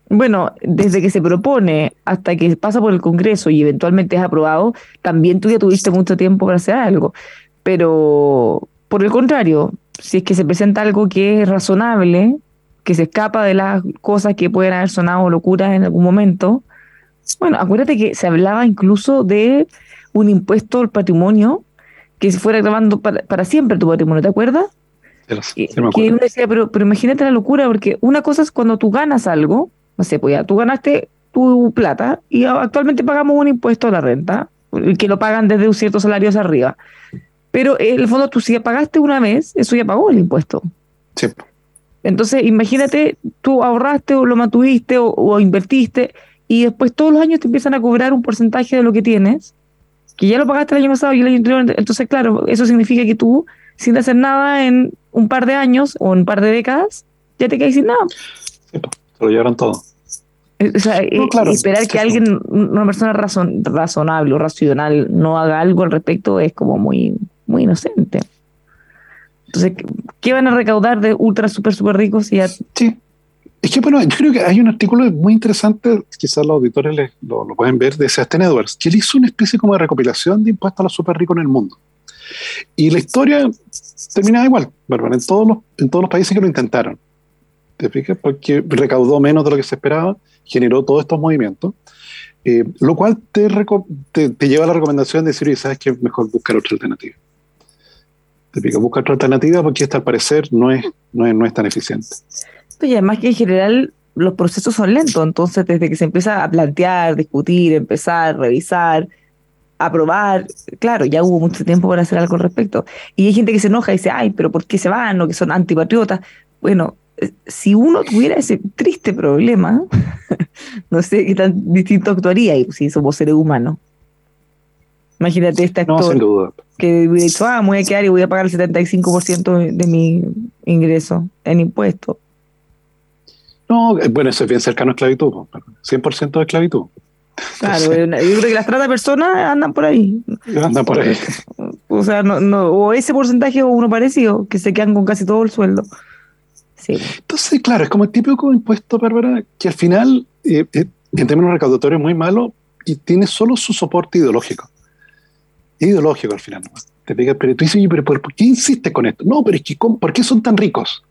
C: Bueno, desde que se propone hasta que pasa por el Congreso y eventualmente es aprobado, también tú ya tuviste mucho tiempo para hacer algo. Pero, por el contrario, si es que se presenta algo que es razonable, que se escapa de las cosas que pueden haber sonado locuras en algún momento, bueno, acuérdate que se hablaba incluso de un impuesto al patrimonio que se fuera grabando para, siempre tu patrimonio, ¿te acuerdas? que uno decía, pero, pero imagínate la locura, porque una cosa es cuando tú ganas algo, no sé, pues ya tú ganaste tu plata y actualmente pagamos un impuesto a la renta, que lo pagan desde un cierto salario hacia arriba. Pero en el fondo tú si ya pagaste una vez, eso ya pagó el impuesto.
B: Sí.
C: Entonces, imagínate, tú ahorraste o lo mantuviste o, invertiste y después todos los años te empiezan a cobrar un porcentaje de lo que tienes, que ya lo pagaste el año pasado y el año anterior. Entonces, claro, eso significa que tú, sin hacer nada en un par de años o en un par de décadas, ya te quedas sin nada.
B: Sí, se lo llevaron todo.
C: Esperar que alguien, una persona razonable o racional, no haga algo al respecto es como muy, muy inocente. Entonces, ¿qué van a recaudar de ultra, super, super ricos?
B: sí. Es que, bueno, yo creo que hay un artículo muy interesante, quizás los auditores lo, pueden ver, de Sebastián Edwards, que él hizo una especie como de recopilación de impuestos a los super ricos en el mundo. Y la historia terminaba igual, en todos los, en todos los países que lo intentaron. ¿Te fijas? Porque recaudó menos de lo que se esperaba, generó todos estos movimientos, eh, lo cual te, te, lleva a la recomendación de decir, ¿sabes qué? Mejor buscar otra alternativa. Te fijas, buscar otra alternativa porque esta al parecer no es, no es, no es tan eficiente.
C: Y además que en general los procesos son lentos, entonces desde que se empieza a plantear, discutir, empezar, revisar, aprobar, claro, ya hubo mucho tiempo para hacer algo al respecto. Y hay gente que se enoja y dice, ay, pero ¿por qué se van? O que son antipatriotas. Bueno, eh, si uno tuviera ese triste problema, no sé qué tan distinto actuaría si somos seres humanos. Imagínate este actor que hubiera dicho, ah, me voy a quedar y voy a pagar el 75% de mi ingreso en impuestos.
B: No, eh, bueno, eso es bien cercano a esclavitud, 100% de esclavitud.
C: Claro, yo creo que las trata de personas andan por ahí.
B: Andan por ahí.
C: O sea, no, no, o ese porcentaje o uno parecido, que se quedan con casi todo el sueldo. Sí.
B: Entonces, claro, es como el típico impuesto, Bárbara, que al final, eh, eh, en términos recaudatorios, es muy malo y tiene solo su soporte ideológico. Ideológico al final. Te pega, pero tú dices, pero ¿por qué insiste con esto? No, pero es que, ¿por qué son tan ricos?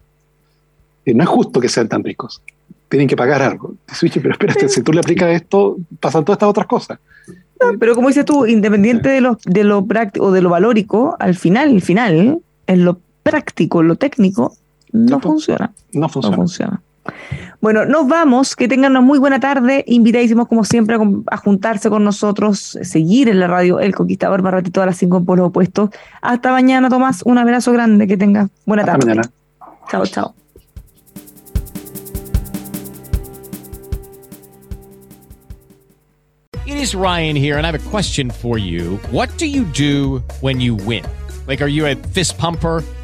B: no es justo que sean tan ricos. Tienen que pagar algo. pero espérate, si tú le aplicas esto, pasan todas estas otras cosas.
C: pero como dices tú, independiente de lo, de lo práctico o de lo valórico, al final, al final, en lo práctico, en lo técnico, no, funciona.
B: No funciona.
C: No funciona. Bueno, nos vamos. Que tengan una muy buena tarde. Invitadísimos, como siempre, a, juntarse con nosotros, seguir en la radio El Conquistador más ratito a las 5 en Pueblos Opuestos. Hasta mañana, Tomás. Un abrazo grande. Que tengas buena tarde. Mañana. Chao, chao.
D: It is Ryan here, and I have a question for you. What do you do when you win? Like, are you a fist pumper?